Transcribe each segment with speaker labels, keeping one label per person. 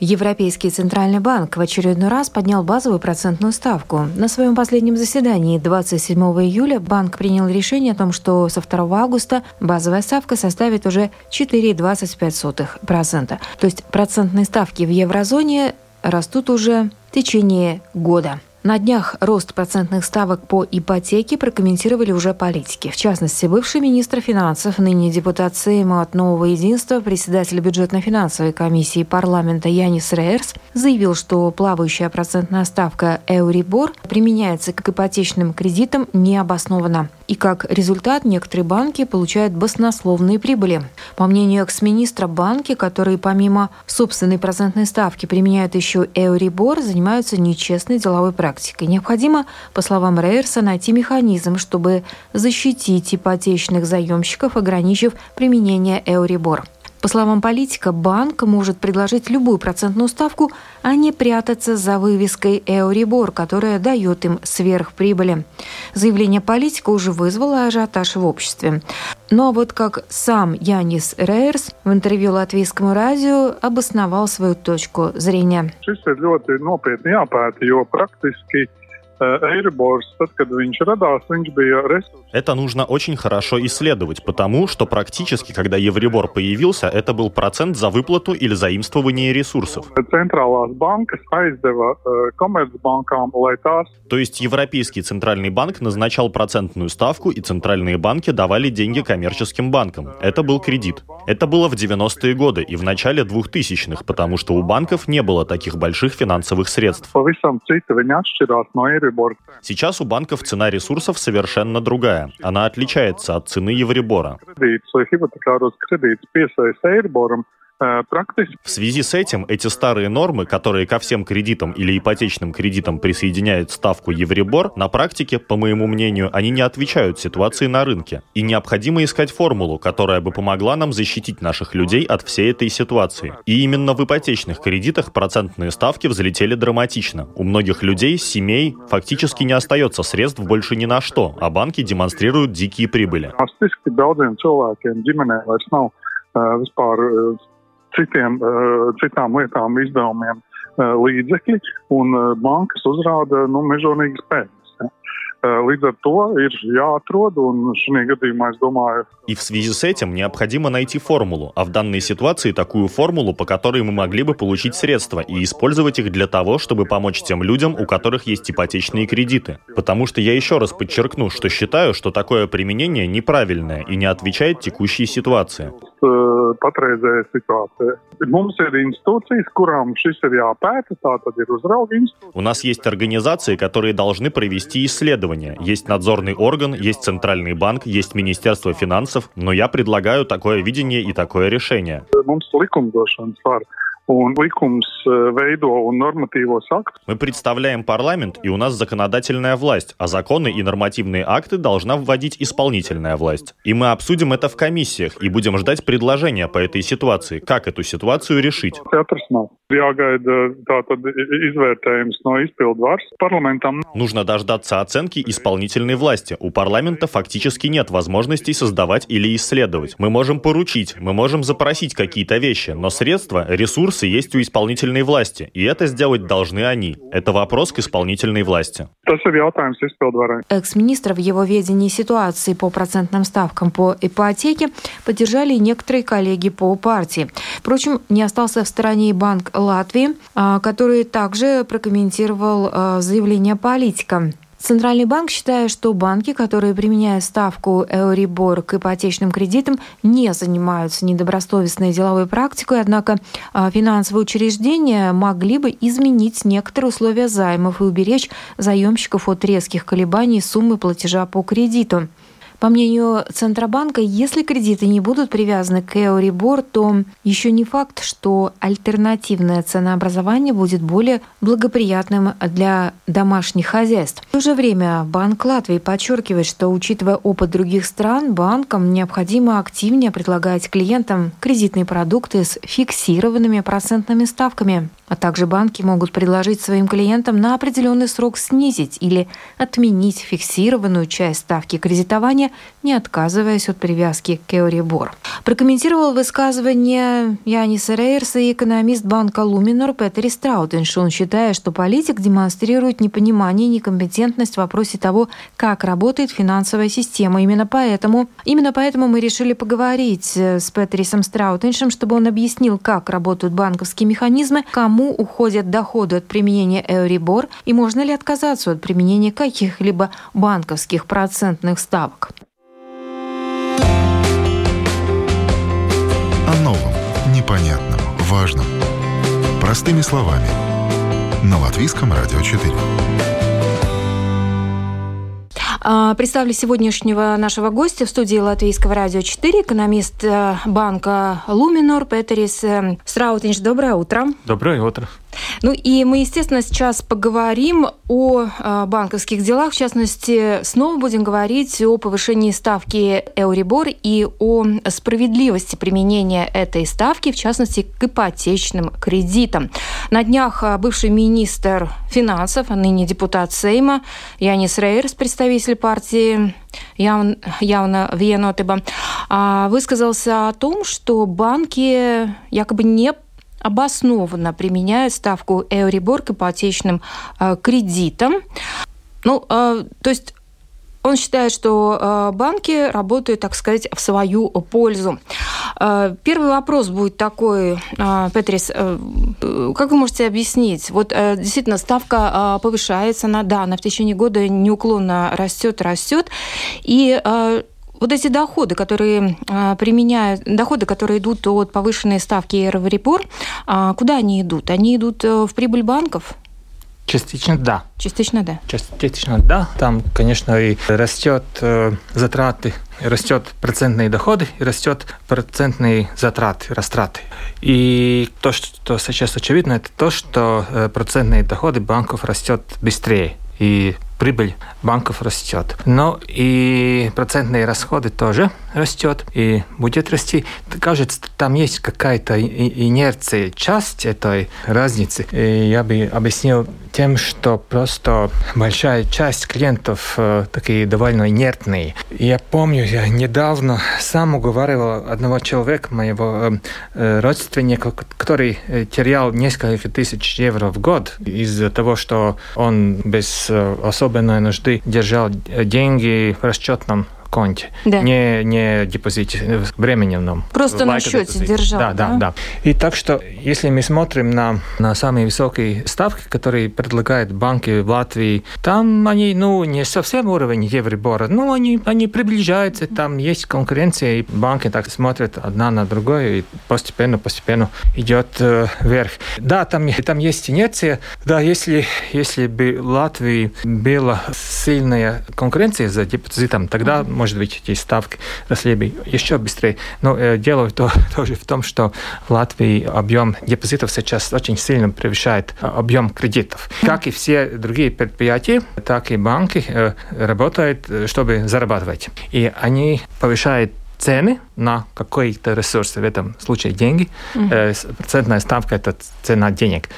Speaker 1: Европейский центральный банк в очередной раз поднял базовую процентную ставку. На своем последнем заседании 27 июля банк принял решение о том, что со 2 августа базовая ставка составит уже 4,25%. То есть процентные ставки в еврозоне растут уже в течение года. На днях рост процентных ставок по ипотеке прокомментировали уже политики. В частности, бывший министр финансов, ныне депутат Сейма от Нового единства, председатель бюджетно-финансовой комиссии парламента Янис Рейерс заявил, что плавающая процентная ставка Эурибор применяется к ипотечным кредитам необоснованно. И как результат некоторые банки получают баснословные прибыли. По мнению экс-министра, банки, которые помимо собственной процентной ставки применяют еще Эурибор, занимаются нечестной деловой практикой практикой. Необходимо, по словам Рейерса, найти механизм, чтобы защитить ипотечных заемщиков, ограничив применение Эурибор. По словам политика, банк может предложить любую процентную ставку, а не прятаться за вывеской «Эурибор», которая дает им сверхприбыли. Заявление политика уже вызвало ажиотаж в обществе. Но вот как сам Янис Рейерс в интервью латвийскому радио обосновал свою точку зрения.
Speaker 2: Это нужно очень хорошо исследовать, потому что практически, когда Евребор появился, это был процент за выплату или заимствование ресурсов.
Speaker 3: Tās...
Speaker 2: То есть Европейский центральный банк назначал процентную ставку, и центральные банки давали деньги коммерческим банкам. Это был кредит. Это было в 90-е годы и в начале 2000-х, потому что у банков не было таких больших финансовых средств. Сейчас у банков цена ресурсов совершенно другая. Она отличается от цены Евребора.
Speaker 3: Э,
Speaker 2: В связи с этим эти старые нормы, которые ко всем кредитам или ипотечным кредитам присоединяют ставку Евребор, на практике, по моему мнению, они не отвечают ситуации на рынке. И необходимо искать формулу, которая бы помогла нам защитить наших людей от всей этой ситуации. И именно в ипотечных кредитах процентные ставки взлетели драматично. У многих людей, семей фактически не остается средств больше ни на что, а банки демонстрируют дикие прибыли.
Speaker 3: citiem, eh, citām lietām, izdevumiem eh, līdzekļi, un eh, bankas uzrāda nu, mežonīgas pēdas. Uh, Līdz ar to ir jāatrod, un šajā gadījumā es domāju,
Speaker 2: И в связи с этим необходимо найти формулу, а в данной ситуации такую формулу, по которой мы могли бы получить средства и использовать их для того, чтобы помочь тем людям, у которых есть ипотечные кредиты. Потому что я еще раз подчеркну, что считаю, что такое применение неправильное и не отвечает текущей ситуации.
Speaker 3: uh, patreizējā situācijā. Mums ir institūcijas, kurām šis ir jāpēta, tā tad ir uzrauga institūcija.
Speaker 2: У нас есть организации, которые должны провести исследования. Есть надзорный орган, есть Центральный банк, есть Министерство финансов, но я предлагаю такое видение и такое решение.
Speaker 3: Aktus.
Speaker 2: Мы представляем парламент, и у нас законодательная власть, а законы и нормативные акты должна вводить исполнительная власть. И мы обсудим это в комиссиях и будем ждать предложения по этой ситуации, как эту ситуацию решить.
Speaker 3: Jāgaida tātad i- izvērtējums no varas. Parlamentam
Speaker 2: Нужно дождаться оценки исполнительной власти. У парламента фактически нет возможностей создавать или исследовать. Мы можем поручить, мы можем запросить какие-то вещи, но средства, ресурсы есть у исполнительной власти, и это сделать должны они. Это вопрос к исполнительной власти.
Speaker 1: Экс-министр в его ведении ситуации по процентным ставкам по ипотеке поддержали некоторые коллеги по партии. Впрочем, не остался в стороне и Банк Латвии, а, который также прокомментировал а, заявление политика. Центральный банк считает, что банки, которые применяют ставку Euribor к ипотечным кредитам, не занимаются недобросовестной деловой практикой, однако а, финансовые учреждения могли бы изменить некоторые условия займов и уберечь заемщиков от резких колебаний суммы платежа по кредиту.
Speaker 4: По мнению Центробанка, если кредиты не будут привязаны к Euribor, то еще не факт, что альтернативное ценообразование будет более благоприятным для домашних хозяйств. В то же время Банк Латвии подчеркивает, что, учитывая опыт других стран, банкам необходимо активнее предлагать клиентам кредитные продукты с фиксированными процентными ставками. А также банки могут предложить своим клиентам на определенный срок снизить или отменить фиксированную часть ставки кредитования, не отказываясь от привязки к Euribor. Прокомментировал высказывание Янис Рейерса и экономист банка Луминор Петер Страутенш. Он считает, что политик демонстрирует непонимание и некомпетентность в вопросе того, как работает финансовая система. Именно поэтому, именно поэтому мы решили поговорить с Петерисом Страутеншем, чтобы он объяснил, как работают банковские механизмы, кому кому уходят доходы от применения Euribor и можно ли отказаться от применения каких-либо банковских процентных ставок.
Speaker 5: О новом, непонятном, важном. Простыми словами. На Латвийском радио 4.
Speaker 4: А, представлю сегодняшнего нашего гостя в студии Латвийского радио 4, экономист э, банка Луминор Петерис э, Страутинч. Доброе утро.
Speaker 6: Доброе утро.
Speaker 4: Ну и мы, естественно, сейчас поговорим о а, банковских делах. В частности, снова будем говорить о повышении ставки Euribor и о справедливости применения этой ставки, в частности, к ипотечным кредитам. На днях а, бывший министр финансов, а ныне депутат Сейма Янис Рейерс, представитель партии Явно Виенотеба, высказался о том, что банки якобы не обоснованно применяют ставку Euribor к ипотечным э, кредитам. Ну, э, то есть он считает, что э, банки работают, так сказать, в свою пользу. Первый вопрос будет такой, Петрис, как вы можете объяснить? Вот действительно ставка повышается, она, да, она в течение года неуклонно растет, растет, и вот эти доходы, которые а, применяют, доходы, которые идут от повышенной ставки Евробор, а, куда они идут? Они идут э, в прибыль банков?
Speaker 6: Частично да.
Speaker 4: Частично да.
Speaker 6: Частично да. Там, конечно, и растет э, затраты, растет процентные доходы, и растет процентные затраты, растраты. И то, что сейчас очевидно, это то, что э, процентные доходы банков растет быстрее. И прибыль банков растет. Но и процентные расходы тоже растет и будет расти. Кажется, там есть какая-то инерция, часть этой разницы. И я бы объяснил тем, что просто большая часть клиентов э, такие довольно инертные. Я помню, я недавно сам уговаривал одного человека, моего э, э, родственника, который терял несколько тысяч евро в год из-за того, что он без особой нужды держал деньги в расчетном конте, да. не, не депозите, временном.
Speaker 4: Просто на счете депозите. держал.
Speaker 6: Да, да, да, да. И так что, если мы смотрим на, на самые высокие ставки, которые предлагают банки в Латвии, там они, ну, не совсем уровень Евробора, но они, они приближаются, там есть конкуренция, и банки так смотрят одна на другую, и постепенно, постепенно идет э, вверх. Да, там, там есть инерция. Да, если, если бы Латвии была сильная конкуренция за депозитом, тогда может быть, эти ставки росли бы еще быстрее. Но э, дело то, тоже в том, что в Латвии объем депозитов сейчас очень сильно превышает э, объем кредитов. Как и все другие предприятия, так и банки э, работают, чтобы зарабатывать. И они повышают цены на какой-то ресурс, в этом случае деньги. Mm-hmm. Процентная ставка – это цена денег.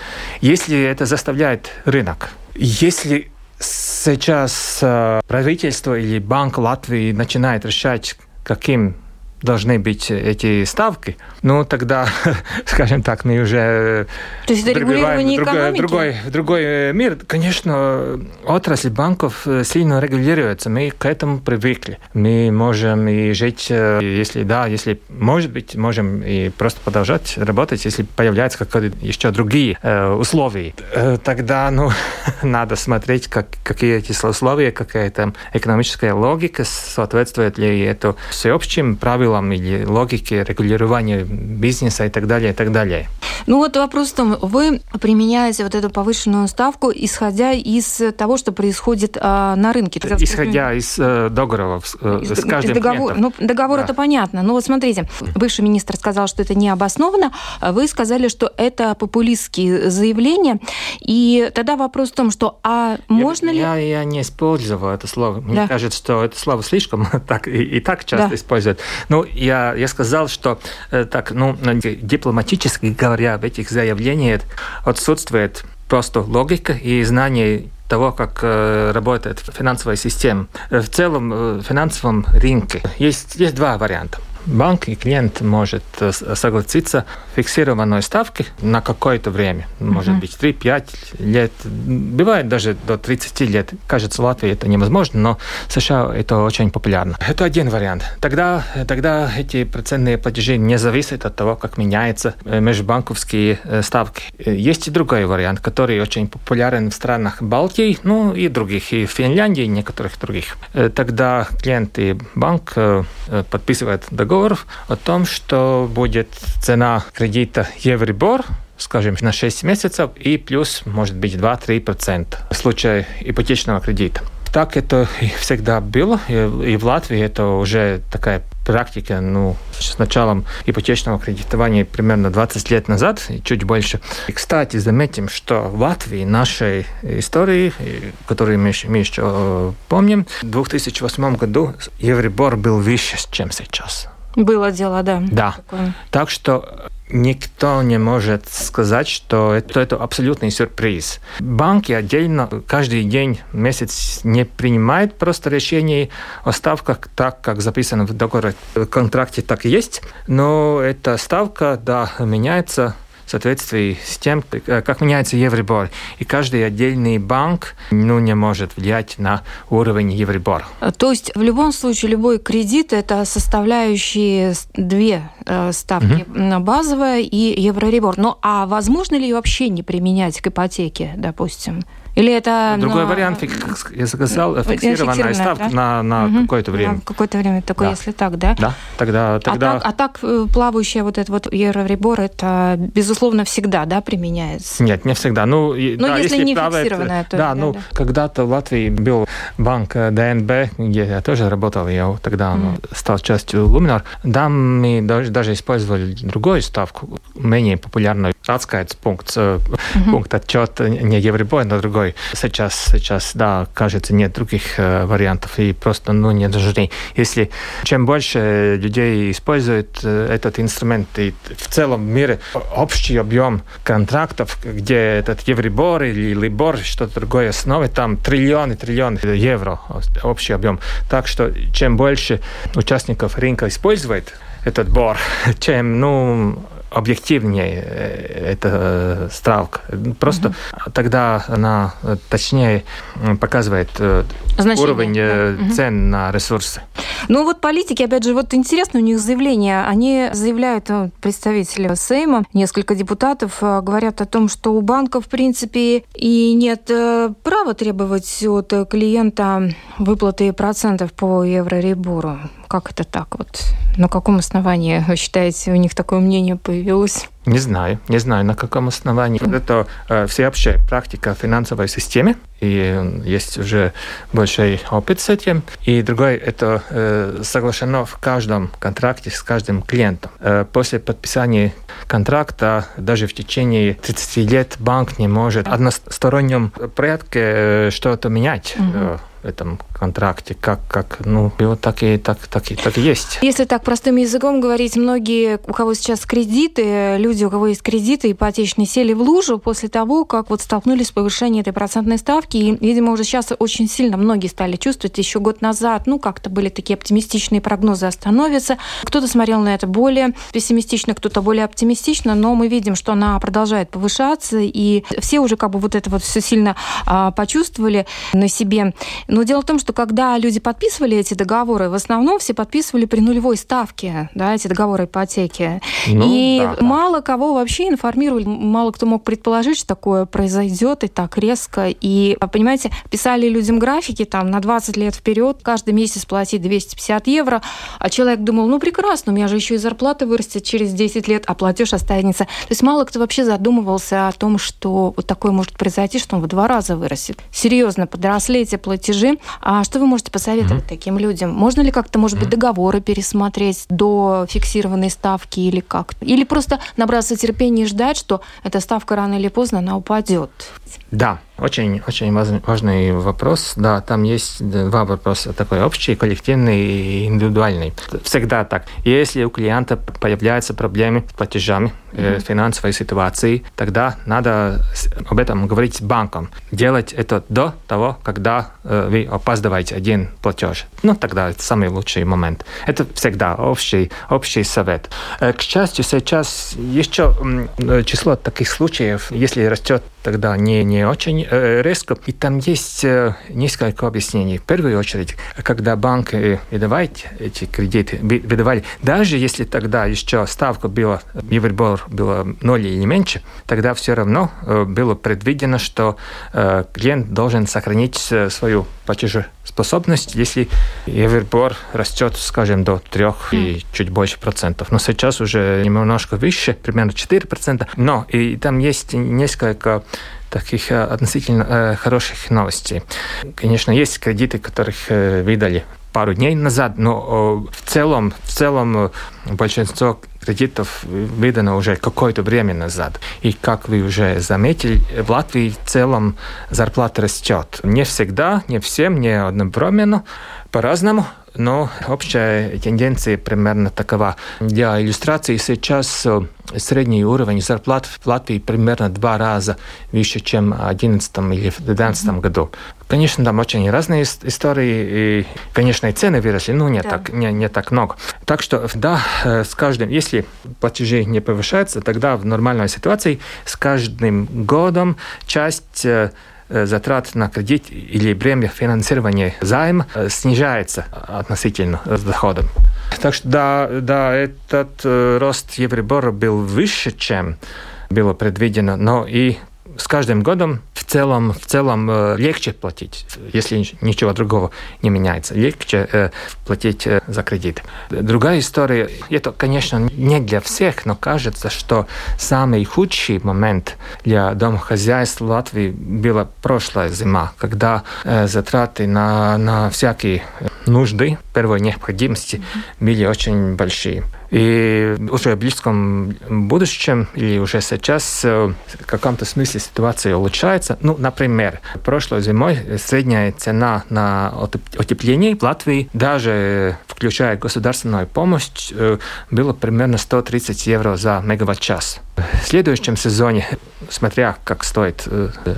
Speaker 6: Если это заставляет рынок, если сейчас э, правительство или Банк Латвии начинает решать, каким должны быть эти ставки, ну тогда, скажем так, мы уже
Speaker 4: То есть это регулирование
Speaker 6: другой, другой, другой э, мир. Конечно, отрасль банков э, сильно регулируется, мы к этому привыкли. Мы можем и жить, э, если да, если может быть, можем и просто продолжать работать, если появляются какие-то еще другие э, условия. Э, тогда, ну, надо смотреть, как, какие эти условия, какая там экономическая логика, соответствует ли это всеобщим правилам правилам или логике регулирования бизнеса и так далее, и так далее.
Speaker 4: Ну вот вопрос в том, вы применяете вот эту повышенную ставку, исходя из того, что происходит а, на рынке.
Speaker 6: Исходя из э, договоров э, с каждым
Speaker 4: договор, ну, договор да. это понятно. Но вот смотрите, бывший министр сказал, что это не обоснованно. Вы сказали, что это популистские заявления. И тогда вопрос в том, что а можно
Speaker 6: я,
Speaker 4: ли...
Speaker 6: Я, я не использовал это слово. Мне да. кажется, что это слово слишком так, и, и так часто да. используют. Ну, я, я сказал, что э, так, ну, дипломатически говоря, в этих заявлениях отсутствует просто логика и знание того, как э, работает финансовая система. В целом, э, в финансовом рынке есть, есть два варианта банк и клиент может э, согласиться фиксированной ставки на какое-то время, может быть 3-5 лет, бывает даже до 30 лет. Кажется, в Латвии это невозможно, но в США это очень популярно. Это один вариант. Тогда, тогда эти процентные платежи не зависят от того, как меняются э, межбанковские э, ставки. Есть и другой вариант, который очень популярен в странах Балтии, ну и других, и в Финляндии, и некоторых других. Тогда клиент и банк подписывают договор договоров о том, что будет цена кредита Евробор скажем, на 6 месяцев и плюс, может быть, 2-3% в случае ипотечного кредита. Так это всегда было, и в Латвии это уже такая практика, ну, с началом ипотечного кредитования примерно 20 лет назад, и чуть больше. И, кстати, заметим, что в Латвии нашей истории, которую мы, мы еще э, помним, в 2008 году Евробор был выше, чем сейчас.
Speaker 4: Было дело, да.
Speaker 6: Да. Такое. Так что никто не может сказать, что это, это абсолютный сюрприз. Банки отдельно каждый день, месяц не принимают просто решений о ставках так, как записано в договоре, в контракте так и есть, но эта ставка, да, меняется в соответствии с тем, как меняется Евробор. И каждый отдельный банк ну, не может влиять на уровень Евробор.
Speaker 4: То есть в любом случае любой кредит это составляющие две э, ставки, угу. базовая и Евроребор. Ну а возможно ли вообще не применять к ипотеке, допустим? Или это...
Speaker 6: Другой на... вариант, как я сказал, фиксированная ставка да? на, на угу. какое-то время. На
Speaker 4: какое-то время, такое, да. если так, да?
Speaker 6: Да, тогда... тогда...
Speaker 4: А, так, а так э, плавающая вот этот вот евроребор, это, безусловно, всегда, да, применяется?
Speaker 6: Нет, не всегда. Ну,
Speaker 4: ну да, если, если не плавает, фиксированная, то...
Speaker 6: Да, ну, да. когда-то в Латвии был банк ДНБ, где я тоже работал, я тогда mm. стал частью Luminar. Там мы даже, даже использовали другую ставку, менее популярную, пункт, mm-hmm. пункт отчета не евробор, но другой другой. Сейчас, сейчас, да, кажется, нет других э, вариантов и просто, ну, не нужны. Если чем больше людей используют э, этот инструмент и в целом мире общий объем контрактов, где этот Евробор или Либор, что-то другое основе, там триллионы, триллионы евро общий объем. Так что чем больше участников рынка использует этот бор, чем, ну, объективнее э, эта ставка. Просто угу. тогда она э, точнее показывает э, Значение, уровень да. цен угу. на ресурсы.
Speaker 4: Ну вот политики, опять же, вот интересно у них заявление. Они заявляют, представители Сейма, несколько депутатов говорят о том, что у банка, в принципе, и нет права требовать от клиента выплаты процентов по евроребору. Как это так вот? На каком основании, вы считаете, у них такое мнение появилось?
Speaker 6: Не знаю, не знаю, на каком основании. Это э, всеобщая практика финансовой системы, и есть уже большой опыт с этим. И другой, это э, соглашено в каждом контракте с каждым клиентом. Э, после подписания контракта даже в течение 30 лет банк не может в одностороннем порядке э, что-то менять. Угу этом контракте, как, как ну, его так и, так, так, и, так и есть.
Speaker 4: Если так простым языком говорить, многие, у кого сейчас кредиты, люди, у кого есть кредиты ипотечные, сели в лужу после того, как вот столкнулись с повышением этой процентной ставки. И, видимо, уже сейчас очень сильно многие стали чувствовать. Еще год назад, ну, как-то были такие оптимистичные прогнозы остановятся. Кто-то смотрел на это более пессимистично, кто-то более оптимистично, но мы видим, что она продолжает повышаться, и все уже как бы вот это вот все сильно а, почувствовали на себе. Но дело в том, что когда люди подписывали эти договоры, в основном все подписывали при нулевой ставке, да, эти договоры ипотеки. Ну, и да, мало да. кого вообще информировали, мало кто мог предположить, что такое произойдет и так резко. И, понимаете, писали людям графики там на 20 лет вперед, каждый месяц платить 250 евро, а человек думал, ну прекрасно, у меня же еще и зарплата вырастет через 10 лет, а платеж останется. То есть мало кто вообще задумывался о том, что вот такое может произойти, что он в два раза вырастет. Серьезно, подросли эти платежи. А что вы можете посоветовать mm-hmm. таким людям? Можно ли как-то, может быть, договоры пересмотреть до фиксированной ставки или как? Или просто набраться терпения и ждать, что эта ставка рано или поздно она упадет?
Speaker 6: Да, очень, очень важный вопрос. Да, там есть два вопроса. Такой общий, коллективный и индивидуальный. Всегда так. Если у клиента появляются проблемы с платежами, mm-hmm. финансовой ситуации, тогда надо об этом говорить с банком. Делать это до того, когда э, вы опаздываете один платеж. Ну, тогда это самый лучший момент. Это всегда общий, общий совет. Э, к счастью, сейчас еще число таких случаев, если растет тогда не, не очень э, резко. И там есть э, несколько объяснений. В первую очередь, когда банки выдавали эти кредиты, выдавали, даже если тогда еще ставка была, Евробор было ноль или меньше, тогда все равно э, было предвидено, что э, клиент должен сохранить э, свою платежеспособность, если Евробор растет, скажем, до 3 и чуть больше процентов. Но сейчас уже немножко выше, примерно 4 процента. Но и там есть несколько таких э, относительно э, хороших новостей. Конечно, есть кредиты, которых э, выдали пару дней назад, но в целом, в целом большинство кредитов выдано уже какое-то время назад. И как вы уже заметили, в Латвии в целом зарплата растет. Не всегда, не всем, не одновременно, по-разному. Но общая тенденция примерно такова. Для иллюстрации сейчас э, средний уровень зарплат в Латвии примерно два раза выше, чем в 2011 или в 2012 mm-hmm. году. Конечно, там очень разные истории, и, конечно, и цены выросли, но не, да. так, не, не так много. Так что, да, э, с каждым, если платежи не повышаются, тогда в нормальной ситуации с каждым годом часть Э, затрат на кредит или бремя финансирования займа э, снижается относительно с доходом. Так что да, да этот э, рост Евробора был выше, чем было предвидено, но и с каждым годом в целом, в целом э, легче платить, если ничего другого не меняется. Легче э, платить э, за кредит. Другая история, это, конечно, не для всех, но кажется, что самый худший момент для домохозяйств Латвии была прошлая зима, когда затраты на, на всякие нужды первой необходимости были очень большие. И уже в близком будущем или уже сейчас в каком-то смысле ситуация улучшается. Ну, например, прошлой зимой средняя цена на утепление в Латвии, даже включая государственную помощь, было примерно 130 евро за мегаватт-час. В следующем сезоне, смотря как стоят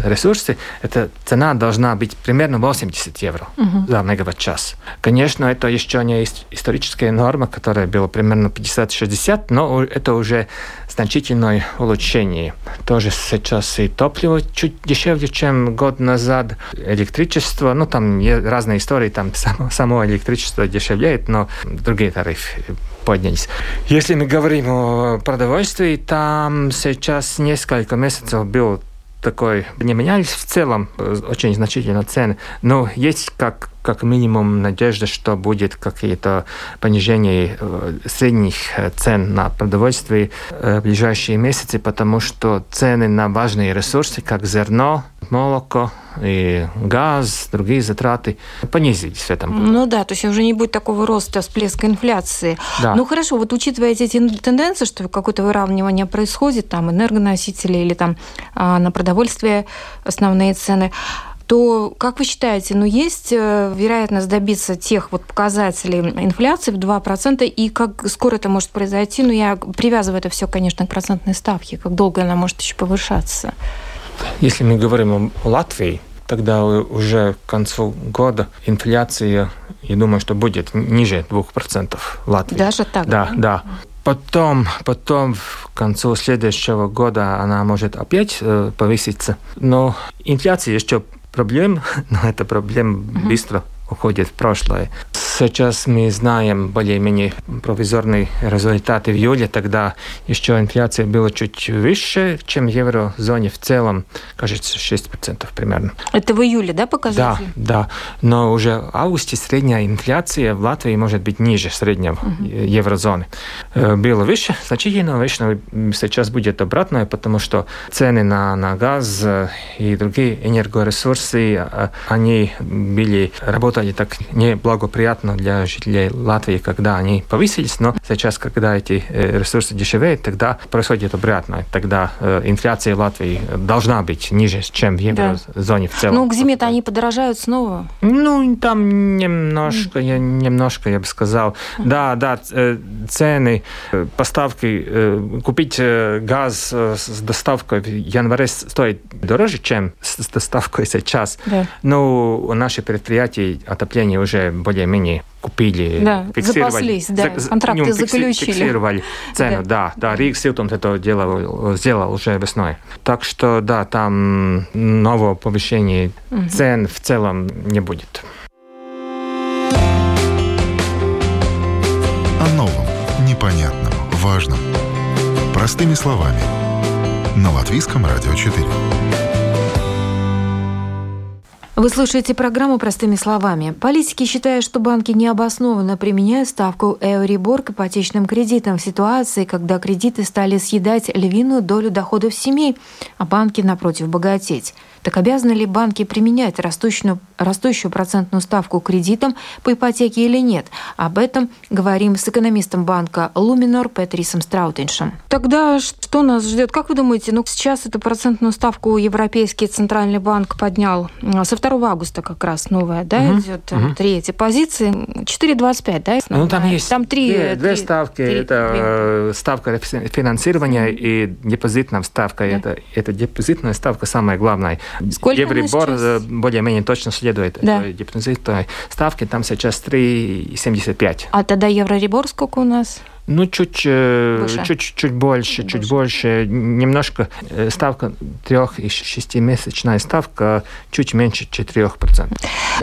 Speaker 6: ресурсы, эта цена должна быть примерно 80 евро угу. за мегаватт-час. Конечно, это еще не историческая норма, которая была примерно 50-60, но это уже значительное улучшение. Тоже сейчас и топливо чуть дешевле, чем год назад. Электричество, ну там разные истории, там само, само электричество дешевеет, но другие тарифы поднялись. Если мы говорим о продовольствии, там сейчас несколько месяцев был такой, не менялись в целом очень значительно цены, но есть как как минимум надежда, что будет какие-то понижения э, средних э, цен на продовольствие э, в ближайшие месяцы, потому что цены на важные ресурсы, как зерно, молоко и газ, другие затраты понизились в этом году.
Speaker 4: Ну да, то есть уже не будет такого роста, всплеска инфляции. Да. Ну хорошо, вот учитывая эти тенденции, что какое-то выравнивание происходит, там энергоносители или там а, на продовольствие основные цены, то, как вы считаете, ну, есть э, вероятность добиться тех вот показателей инфляции в 2%, и как скоро это может произойти? Ну, я привязываю это все, конечно, к процентной ставке. Как долго она может еще повышаться?
Speaker 6: Если мы говорим о Латвии, тогда уже к концу года инфляция, я думаю, что будет ниже 2% в Латвии.
Speaker 4: Даже так?
Speaker 6: Да, да. Потом, потом к концу следующего года она может опять э, повыситься. Но инфляция еще проблем, но эта проблема угу. быстро уходит в прошлое. Сейчас мы знаем более-менее провизорные результаты в июле, тогда еще инфляция была чуть выше, чем в еврозоне в целом, кажется, 6% примерно.
Speaker 4: Это в июле, да, показатель?
Speaker 6: Да, да. Но уже в августе средняя инфляция в Латвии может быть ниже среднего угу. еврозоны. Э, было выше, значительно выше, но сейчас будет обратное, потому что цены на, на газ и другие энергоресурсы, э, они были, работали так неблагоприятно для жителей Латвии, когда они повысились, но сейчас, когда эти э, ресурсы дешевеют, тогда происходит обратно. Тогда э, инфляция в Латвии должна быть ниже, чем в еврозоне да. в целом.
Speaker 4: Ну, к зиме-то они подорожают снова?
Speaker 6: Ну, там немножко, я, немножко, я бы сказал. Да, да, э, цены, поставки, купить газ с доставкой в январе стоит дороже, чем с доставкой сейчас. Да. Ну, наши предприятия отопления уже более-менее купили,
Speaker 4: да, фиксировали. Запаслись, да, за, контракты ну, заключили.
Speaker 6: Фиксировали цену, да, да, да Риг Силтумс это делал, сделал уже весной. Так что, да, там нового повышения угу. цен в целом не будет.
Speaker 5: О новом, непонятном, важном. Простыми словами. На Латвийском радио 4.
Speaker 4: Вы слушаете программу «Простыми словами». Политики считают, что банки необоснованно применяют ставку Эурибор к ипотечным кредитам в ситуации, когда кредиты стали съедать львиную долю доходов семей, а банки, напротив, богатеть. Так обязаны ли банки применять растущую, растущую процентную ставку кредитам по ипотеке или нет? Об этом говорим с экономистом банка Луминор Петрисом Страутиншем. Тогда что нас ждет? Как вы думаете, ну сейчас эту процентную ставку Европейский центральный банк поднял со 2 августа как раз новая, да, угу, идет угу. третья позиция, 4,25, да?
Speaker 6: Ну там есть там три, две, две ставки, три, это две. Э, ставка финансирования и депозитная ставка, да. это, это депозитная ставка самая главная.
Speaker 4: Сколько
Speaker 6: Евробор э, более-менее точно следует да. депозитной ставке, там сейчас 3,75.
Speaker 4: А тогда Еврорибор сколько у нас?
Speaker 6: Ну, чуть, э, больше. чуть, чуть больше, чуть больше. Немножко э, ставка трех- и шестимесячная ставка чуть меньше 4%.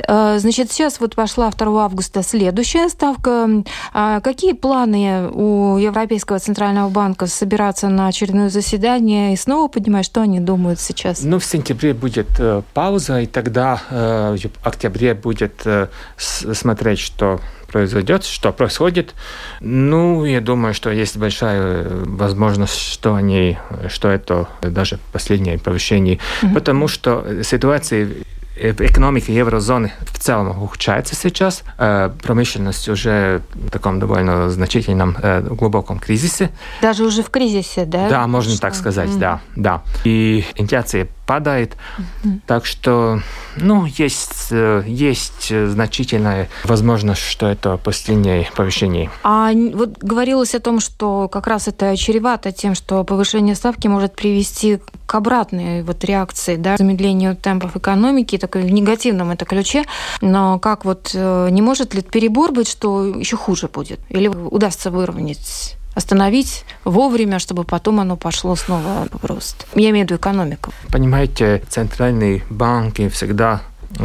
Speaker 4: Э, значит, сейчас вот пошла 2 августа следующая ставка. А какие планы у Европейского центрального банка собираться на очередное заседание и снова поднимать? Что они думают сейчас?
Speaker 6: Ну, в сентябре будет пауза, и тогда в октябре будет смотреть, что произойдет, что происходит. Ну, я думаю, что есть большая возможность, что они, что это даже последнее повышение, mm-hmm. потому что ситуация в экономике еврозоны в целом ухудшается сейчас. Промышленность уже в таком довольно значительном глубоком кризисе.
Speaker 4: Даже уже в кризисе, да?
Speaker 6: Да, можно что? так сказать, mm-hmm. да, да. И инфляция падает. Mm-hmm. Так что, ну, есть, есть значительная возможность, что это последнее повышение.
Speaker 4: А вот говорилось о том, что как раз это чревато тем, что повышение ставки может привести к обратной вот реакции, да, замедлению темпов экономики, такой в негативном это ключе. Но как вот э, не может ли перебор быть, что еще хуже будет? Или удастся выровнять? остановить вовремя, чтобы потом оно пошло снова в рост. Я имею в виду экономику.
Speaker 6: Понимаете, центральные банки всегда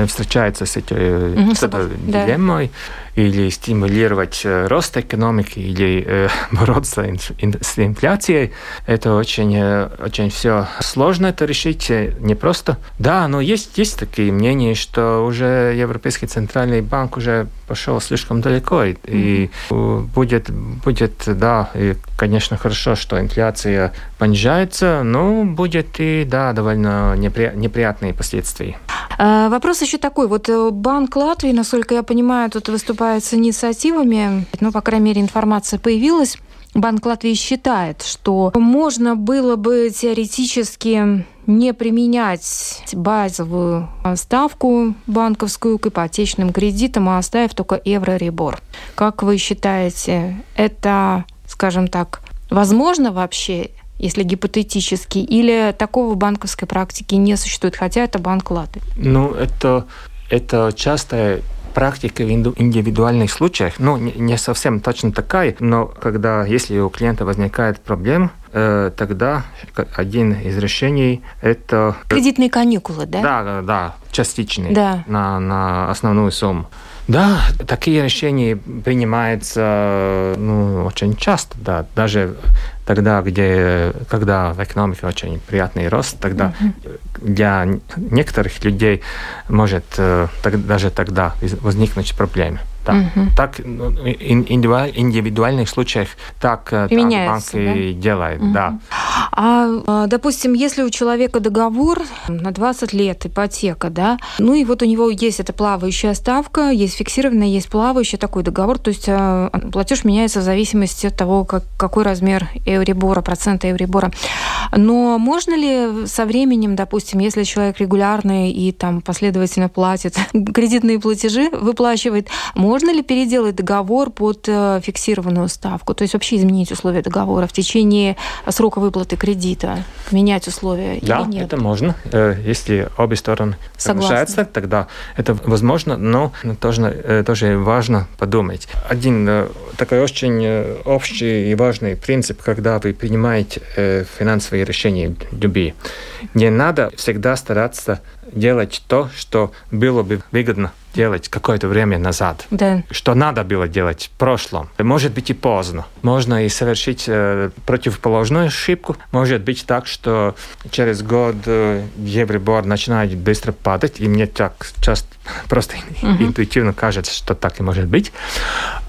Speaker 6: встречаются с этой, угу, с этой да. дилеммой или стимулировать э, рост экономики, или э, бороться с инфляцией. Это очень, э, очень все сложно это решить, непросто. Да, но есть, есть такие мнения, что уже Европейский центральный банк уже пошел слишком далеко, и, и будет, будет, да, и, конечно, хорошо, что инфляция понижается, но будет и, да, довольно непри, неприятные последствия.
Speaker 4: Вопрос еще такой. Вот Банк Латвии, насколько я понимаю, тут выступает выступает с инициативами, ну, по крайней мере, информация появилась, Банк Латвии считает, что можно было бы теоретически не применять базовую ставку банковскую к ипотечным кредитам, а оставив только евро-ребор. Как вы считаете, это, скажем так, возможно вообще, если гипотетически, или такого банковской практики не существует, хотя это Банк Латвии?
Speaker 6: Ну, это, это частая практика в индивидуальных случаях, ну, не совсем точно такая, но когда, если у клиента возникает проблема, э, тогда один из решений это...
Speaker 4: Кредитные каникулы, да?
Speaker 6: Да, да, частичные
Speaker 4: да.
Speaker 6: На, на основную сумму. Да, такие решения принимаются ну, очень часто, да, даже тогда, где, когда в экономике очень приятный рост, тогда mm-hmm. для некоторых людей может э, так, даже тогда возникнуть проблемы. Да. Угу. Так, ну, индивидуальных случаях так, так банки да? делают, угу. да.
Speaker 4: А, а, допустим, если у человека договор на 20 лет, ипотека, да, ну и вот у него есть эта плавающая ставка, есть фиксированная, есть плавающая, такой договор, то есть а, платеж меняется в зависимости от того, как, какой размер эурибора, процента эурибора. Но можно ли со временем, допустим, если человек регулярный и там последовательно платит кредитные платежи, выплачивает, можно ли переделать договор под э, фиксированную ставку? То есть вообще изменить условия договора в течение срока выплаты кредита, менять условия
Speaker 6: да,
Speaker 4: или нет?
Speaker 6: это можно. Э, если обе стороны соглашаются, тогда это возможно, но тоже, э, тоже важно подумать. Один такой очень общий и важный принцип, когда вы принимаете финансовые решения любые. Не надо всегда стараться делать то, что было бы выгодно делать какое-то время назад.
Speaker 4: Да.
Speaker 6: Что надо было делать в прошлом. Может быть и поздно. Можно и совершить э, противоположную ошибку. Может быть так, что через год э, Евробор начинает быстро падать, и мне так часто просто uh-huh. интуитивно кажется, что так и может быть.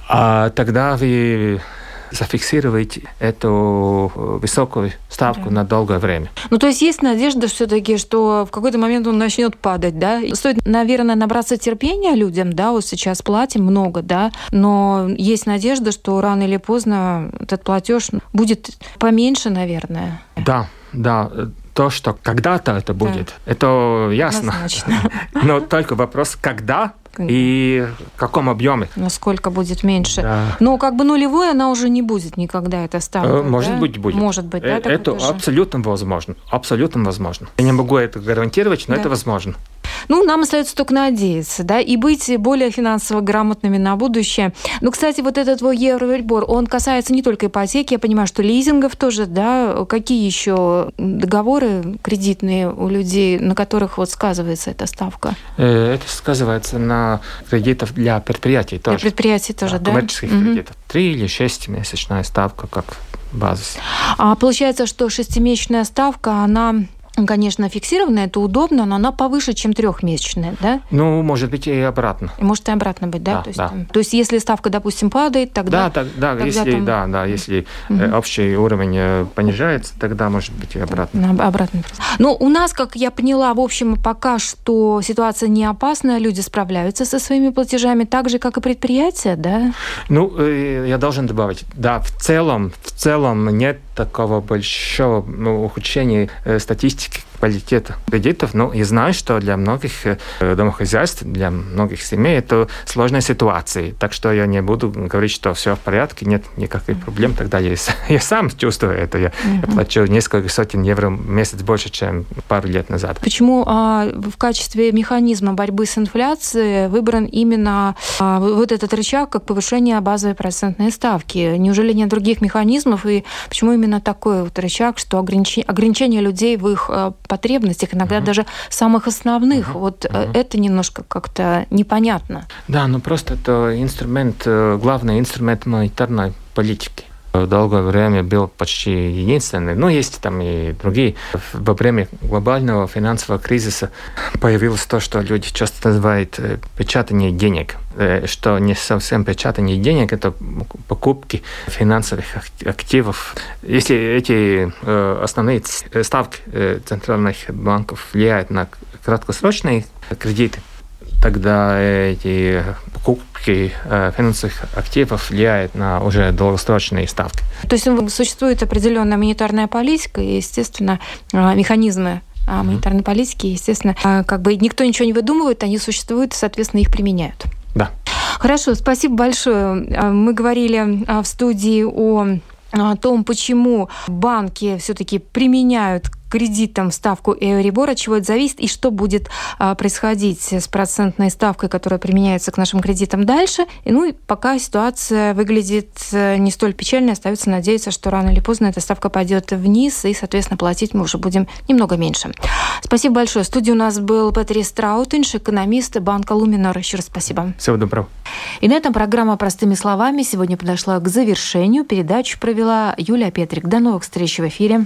Speaker 6: А тогда вы зафиксировать эту э, высокую ставку да. на долгое время.
Speaker 4: Ну, то есть есть надежда все-таки, что в какой-то момент он начнет падать, да? Стоит, наверное, набраться терпения людям, да, вот сейчас платим много, да, но есть надежда, что рано или поздно этот платеж будет поменьше,
Speaker 6: наверное. Да, да, то, что когда-то это будет, да. это ясно. Но только вопрос, когда и в каком объеме.
Speaker 4: Насколько будет меньше. Да. Но как бы нулевой она уже не будет никогда, эта ставка.
Speaker 6: Э, может
Speaker 4: да?
Speaker 6: быть, будет.
Speaker 4: Может быть, да?
Speaker 6: Э, это абсолютно возможно. Абсолютно возможно. Я не могу это гарантировать, но да. это возможно.
Speaker 4: Ну, нам остается только надеяться, да, и быть более финансово грамотными на будущее. Ну, кстати, вот этот твой евровельбор, он касается не только ипотеки, я понимаю, что лизингов тоже, да, какие еще договоры кредитные у людей, на которых вот сказывается эта ставка?
Speaker 6: Э, это сказывается на кредитов для предприятий тоже.
Speaker 4: Для предприятий тоже, да?
Speaker 6: Коммерческих угу. кредитов. Три или шесть месячная ставка, как базис.
Speaker 4: А получается, что шестимесячная ставка, она конечно, фиксированная, это удобно, но она повыше, чем трехмесячная, да?
Speaker 6: Ну, может быть, и обратно.
Speaker 4: Может и обратно быть, да?
Speaker 6: да
Speaker 4: то, есть,
Speaker 6: да.
Speaker 4: то есть, если ставка, допустим, падает, тогда...
Speaker 6: Да, так, да, тогда если, там... да, да, если угу. общий уровень э, понижается, тогда может быть и обратно.
Speaker 4: Обратно. Ну, у нас, как я поняла, в общем, пока что ситуация не опасная, люди справляются со своими платежами так же, как и предприятия, да?
Speaker 6: Ну, э, я должен добавить, да, в целом, в целом нет такого большого ну, ухудшения статистики квалитета кредитов, но я знаю, что для многих э, домохозяйств, для многих семей это сложная ситуация. Так что я не буду говорить, что все в порядке, нет никаких проблем. Тогда я, я сам чувствую это. Я, mm-hmm. я плачу несколько сотен евро в месяц больше, чем пару лет назад.
Speaker 4: Почему а, в качестве механизма борьбы с инфляцией выбран именно а, вот этот рычаг, как повышение базовой процентной ставки? Неужели нет других механизмов? И почему именно такой вот рычаг, что ограничение, ограничение людей в их а, потребностях, иногда угу. даже самых основных. Угу. Вот угу. это немножко как-то непонятно.
Speaker 6: Да, ну просто это инструмент, э, главный инструмент монетарной политики долгое время был почти единственный. Но есть там и другие. Во время глобального финансового кризиса появилось то, что люди часто называют э, печатание денег. Э, что не совсем печатание денег, это покупки финансовых активов. Если эти э, основные ставки центральных банков влияют на краткосрочные кредиты, тогда эти покупки э, финансовых активов влияют на уже долгосрочные ставки.
Speaker 4: То есть ну, существует определенная монетарная политика и, естественно, э, механизмы э, монетарной политики, естественно, как бы никто ничего не выдумывает, они существуют, и, соответственно, их применяют.
Speaker 6: Да.
Speaker 4: Хорошо, спасибо большое. Мы говорили в студии о о том, почему банки все-таки применяют кредитам ставку Euribor, от чего это зависит и что будет а, происходить с процентной ставкой, которая применяется к нашим кредитам дальше. И, ну и пока ситуация выглядит э, не столь печальной, остается надеяться, что рано или поздно эта ставка пойдет вниз, и, соответственно, платить мы уже будем немного меньше. Спасибо большое. В студии у нас был Петри Страутинш, экономист банка Луминор. Еще раз спасибо.
Speaker 6: Всего доброго.
Speaker 4: И на этом программа «Простыми словами» сегодня подошла к завершению. Передачу провела Юлия Петрик. До новых встреч в эфире.